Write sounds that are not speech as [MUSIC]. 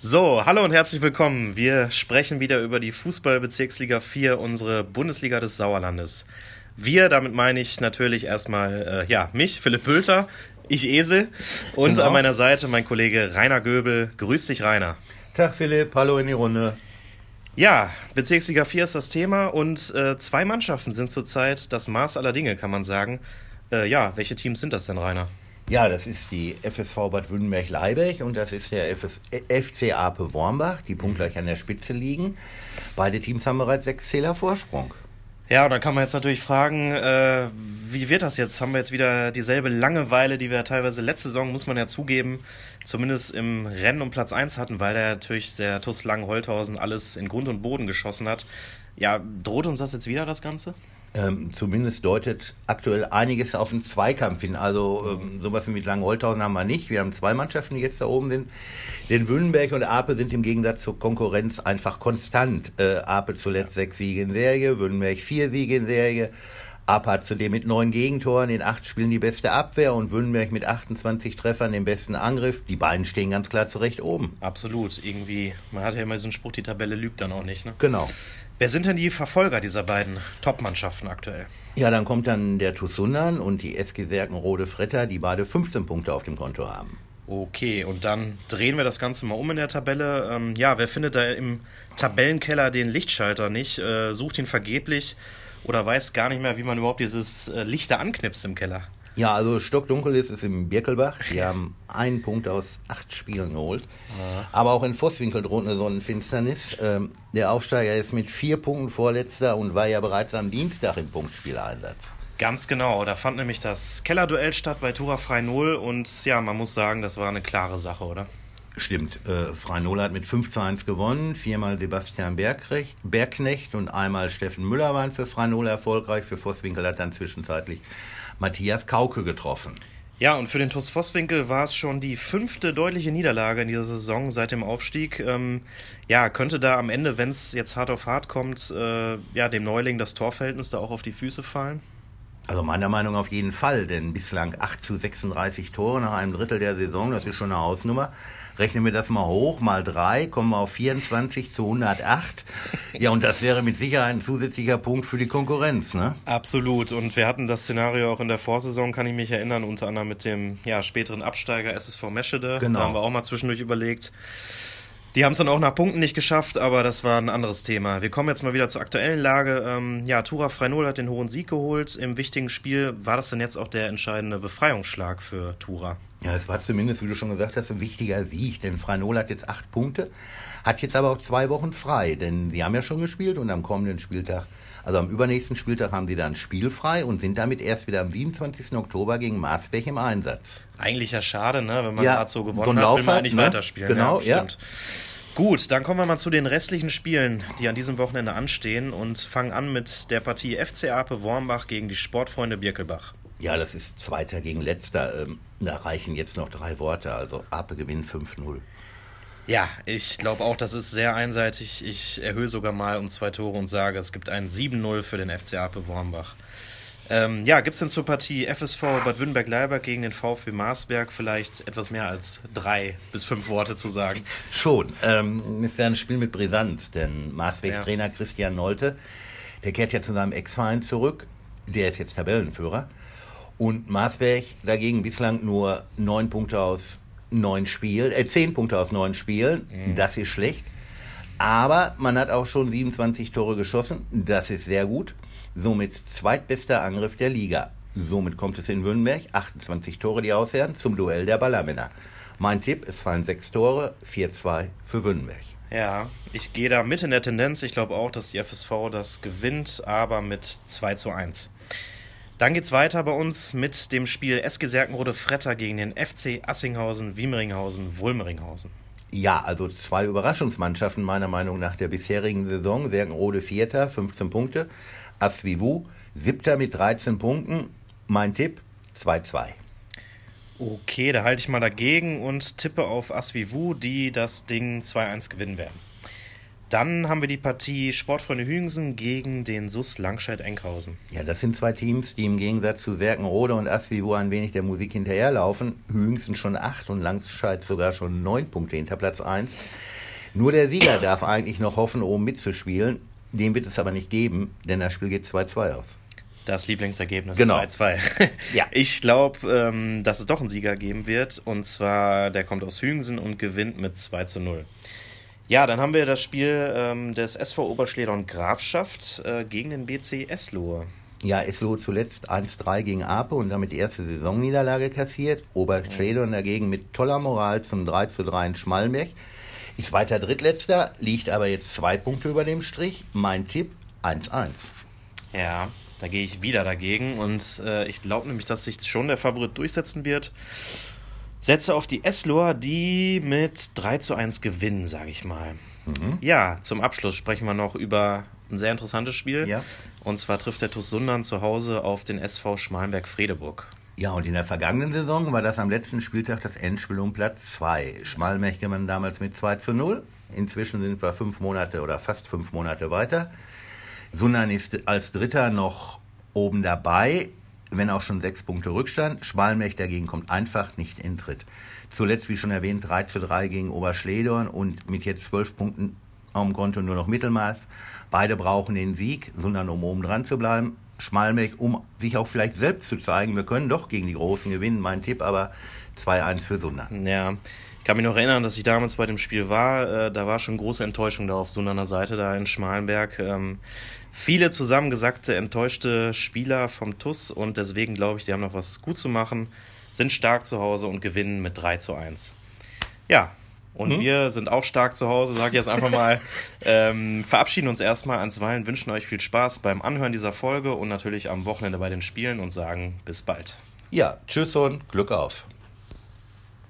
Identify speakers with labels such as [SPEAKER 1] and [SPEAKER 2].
[SPEAKER 1] So, hallo und herzlich willkommen. Wir sprechen wieder über die Fußballbezirksliga 4, unsere Bundesliga des Sauerlandes. Wir, damit meine ich natürlich erstmal, äh, ja, mich, Philipp Bülter, ich Esel und genau. an meiner Seite mein Kollege Rainer Göbel. Grüß dich, Rainer.
[SPEAKER 2] Tag, Philipp. Hallo in die Runde.
[SPEAKER 1] Ja, Bezirksliga 4 ist das Thema und äh, zwei Mannschaften sind zurzeit das Maß aller Dinge, kann man sagen. Äh, ja, welche Teams sind das denn, Rainer?
[SPEAKER 2] Ja, das ist die FSV Bad Württemberg-Leibeck und das ist der FS FC Ape Wormbach, die punktgleich an der Spitze liegen. Beide Teams haben bereits sechs Zähler Vorsprung.
[SPEAKER 1] Ja, und dann kann man jetzt natürlich fragen, äh, wie wird das jetzt? Haben wir jetzt wieder dieselbe Langeweile, die wir teilweise letzte Saison, muss man ja zugeben, zumindest im Rennen um Platz 1 hatten, weil der natürlich der TuS Langen-Holthausen alles in Grund und Boden geschossen hat. Ja, droht uns das jetzt wieder, das Ganze?
[SPEAKER 2] Ähm, zumindest deutet aktuell einiges auf den Zweikampf hin. Also ähm, sowas wie mit Langenholthausen haben wir nicht. Wir haben zwei Mannschaften, die jetzt da oben sind. Denn Wünnenberg und Ape sind im Gegensatz zur Konkurrenz einfach konstant. Äh, Ape zuletzt sechs Siege in Serie, Wünnenberg vier Siege in Serie. Hat zudem mit neun Gegentoren in acht Spielen die beste Abwehr und Wünnenberg mit 28 Treffern den besten Angriff. Die beiden stehen ganz klar zurecht oben.
[SPEAKER 1] Absolut. Irgendwie, man hat ja immer diesen Spruch, die Tabelle lügt dann auch nicht. Ne?
[SPEAKER 2] Genau.
[SPEAKER 1] Wer sind denn die Verfolger dieser beiden Top-Mannschaften aktuell?
[SPEAKER 2] Ja, dann kommt dann der Tusundern und die SG Serkenrode Fretter, die beide 15 Punkte auf dem Konto haben.
[SPEAKER 1] Okay, und dann drehen wir das Ganze mal um in der Tabelle. Ähm, ja, wer findet da im Tabellenkeller den Lichtschalter nicht, äh, sucht ihn vergeblich oder weiß gar nicht mehr, wie man überhaupt dieses äh, Licht da anknipst im Keller.
[SPEAKER 2] Ja, also stockdunkel ist es im Birkelbach. Die haben einen Punkt aus acht Spielen geholt. Ja. Aber auch in Vosswinkel droht eine Sonnenfinsternis. Ähm, der Aufsteiger ist mit vier Punkten vorletzter und war ja bereits am Dienstag im Punktspieleinsatz.
[SPEAKER 1] Ganz genau, da fand nämlich das Kellerduell statt bei Tura Frei 0 und ja, man muss sagen, das war eine klare Sache, oder?
[SPEAKER 2] Stimmt, äh, Frei hat mit 5 zu 1 gewonnen, viermal Sebastian Bergrecht, Bergknecht und einmal Steffen Müller waren für Frei erfolgreich, für Vosswinkel hat dann zwischenzeitlich Matthias Kauke getroffen.
[SPEAKER 1] Ja, und für den TuS Vosswinkel war es schon die fünfte deutliche Niederlage in dieser Saison seit dem Aufstieg. Ähm, ja, könnte da am Ende, wenn es jetzt hart auf hart kommt, äh, ja, dem Neuling das Torverhältnis da auch auf die Füße fallen?
[SPEAKER 2] Also meiner Meinung nach auf jeden Fall, denn bislang 8 zu 36 Tore nach einem Drittel der Saison, das ist schon eine Hausnummer. Rechnen wir das mal hoch, mal drei, kommen wir auf 24 zu 108. [LAUGHS] Ja, und das wäre mit Sicherheit ein zusätzlicher Punkt für die Konkurrenz, ne?
[SPEAKER 1] Absolut. Und wir hatten das Szenario auch in der Vorsaison, kann ich mich erinnern, unter anderem mit dem ja, späteren Absteiger SSV Meschede. Genau. Da haben wir auch mal zwischendurch überlegt. Die haben es dann auch nach Punkten nicht geschafft, aber das war ein anderes Thema. Wir kommen jetzt mal wieder zur aktuellen Lage. Ähm, ja, Tura Freinol hat den hohen Sieg geholt im wichtigen Spiel. War das denn jetzt auch der entscheidende Befreiungsschlag für Tura?
[SPEAKER 2] Ja, es war zumindest, wie du schon gesagt hast, ein wichtiger Sieg, denn Freinol hat jetzt acht Punkte, hat jetzt aber auch zwei Wochen frei, denn sie haben ja schon gespielt und am kommenden Spieltag, also am übernächsten Spieltag haben sie dann spielfrei und sind damit erst wieder am 27. Oktober gegen Marsbech im Einsatz.
[SPEAKER 1] Eigentlich ja schade, ne? wenn man ja, gerade so gewonnen so hat, will man eigentlich ne? weiterspielen.
[SPEAKER 2] Genau, ja, stimmt.
[SPEAKER 1] Ja. Gut, dann kommen wir mal zu den restlichen Spielen, die an diesem Wochenende anstehen und fangen an mit der Partie FC Ape Wormbach gegen die Sportfreunde Birkelbach.
[SPEAKER 2] Ja, das ist Zweiter gegen Letzter. Ähm, da reichen jetzt noch drei Worte. Also Ape gewinnt 5-0.
[SPEAKER 1] Ja, ich glaube auch, das ist sehr einseitig. Ich erhöhe sogar mal um zwei Tore und sage, es gibt ein 7-0 für den FC Ape Wormbach. Ähm, ja, gibt es denn zur Partie FSV Bad Württemberg-Leiberg gegen den VfB Marsberg vielleicht etwas mehr als drei bis fünf Worte zu sagen?
[SPEAKER 2] Schon. Ähm, ist ja ein Spiel mit Brisanz, denn Marsbergs ja. Trainer Christian Nolte, der kehrt ja zu seinem Ex-Verein zurück. Der ist jetzt Tabellenführer. Und Marsberg dagegen bislang nur neun Punkte aus neun Spielen, äh, zehn Punkte aus neun Spielen. Mhm. Das ist schlecht. Aber man hat auch schon 27 Tore geschossen. Das ist sehr gut. Somit zweitbester Angriff der Liga. Somit kommt es in Würnberg, 28 Tore die Ausherren, zum Duell der Ballermänner. Mein Tipp, es fallen sechs Tore, 4-2 für Würnberg.
[SPEAKER 1] Ja, ich gehe da mit in der Tendenz. Ich glaube auch, dass die FSV das gewinnt, aber mit 2 zu 1. Dann geht's weiter bei uns mit dem Spiel SG Serkenrode Fretter gegen den FC Assinghausen, Wiemeringhausen, Wulmeringhausen.
[SPEAKER 2] Ja, also zwei Überraschungsmannschaften meiner Meinung nach der bisherigen Saison. Serkenrode Vierter, 15 Punkte. Asvivu, siebter mit 13 Punkten. Mein Tipp, 2-2.
[SPEAKER 1] Okay, da halte ich mal dagegen und tippe auf Asvivu, die das Ding 2-1 gewinnen werden. Dann haben wir die Partie Sportfreunde Hügensen gegen den SUS Langscheid-Enkhausen.
[SPEAKER 2] Ja, das sind zwei Teams, die im Gegensatz zu Serkenrode und Asvivo ein wenig der Musik hinterherlaufen. Hügensen schon acht und Langscheid sogar schon neun Punkte hinter Platz eins. Nur der Sieger darf eigentlich noch hoffen, oben mitzuspielen. Den wird es aber nicht geben, denn das Spiel geht 2-2 aus.
[SPEAKER 1] Das Lieblingsergebnis
[SPEAKER 2] genau.
[SPEAKER 1] 2-2. [LAUGHS] ja. Ich glaube, ähm, dass es doch einen Sieger geben wird. Und zwar, der kommt aus Hügensen und gewinnt mit 2 zu 0. Ja, dann haben wir das Spiel ähm, des SV Oberschledern Grafschaft äh, gegen den BC Eslohe.
[SPEAKER 2] Ja, Eslohe zuletzt 1-3 gegen Ape und damit die erste Saisonniederlage kassiert. Oberschledern dagegen mit toller Moral zum 3 zu 3 in Schmallenberg. Ist weiter Drittletzter, liegt aber jetzt zwei Punkte über dem Strich. Mein Tipp 1-1.
[SPEAKER 1] Ja, da gehe ich wieder dagegen und äh, ich glaube nämlich, dass sich schon der Favorit durchsetzen wird. Setze auf die Esloa, die mit 3 zu 1 gewinnen, sage ich mal. Mhm. Ja, zum Abschluss sprechen wir noch über ein sehr interessantes Spiel. Ja. Und zwar trifft der TuS Sundern zu Hause auf den SV Schmalenberg-Fredeburg.
[SPEAKER 2] Ja, und in der vergangenen Saison war das am letzten Spieltag das Endspiel um Platz 2. Schmalmech gewann damals mit 2 zu 0. Inzwischen sind wir fünf Monate oder fast fünf Monate weiter. Sundern ist als Dritter noch oben dabei, wenn auch schon sechs Punkte Rückstand. Schmalmech dagegen kommt einfach nicht in Tritt. Zuletzt, wie schon erwähnt, 3 zu 3 gegen Oberschledorn und mit jetzt zwölf Punkten am Konto nur noch Mittelmaß. Beide brauchen den Sieg, sondern um oben dran zu bleiben. Schmalmech, um sich auch vielleicht selbst zu zeigen, wir können doch gegen die Großen gewinnen, mein Tipp, aber 2-1 für Sundern.
[SPEAKER 1] Ja, kann mich noch erinnern, dass ich damals bei dem Spiel war. Äh, da war schon große Enttäuschung da auf Sunderner Seite, da in Schmalenberg. Ähm, viele zusammengesackte, enttäuschte Spieler vom TUS und deswegen glaube ich, die haben noch was gut zu machen, sind stark zu Hause und gewinnen mit 3 zu 1. Ja, und hm? wir sind auch stark zu Hause, sage ich jetzt einfach mal. [LAUGHS] ähm, verabschieden uns erstmal answeilen, wünschen euch viel Spaß beim Anhören dieser Folge und natürlich am Wochenende bei den Spielen und sagen bis bald.
[SPEAKER 2] Ja, tschüss und Glück auf.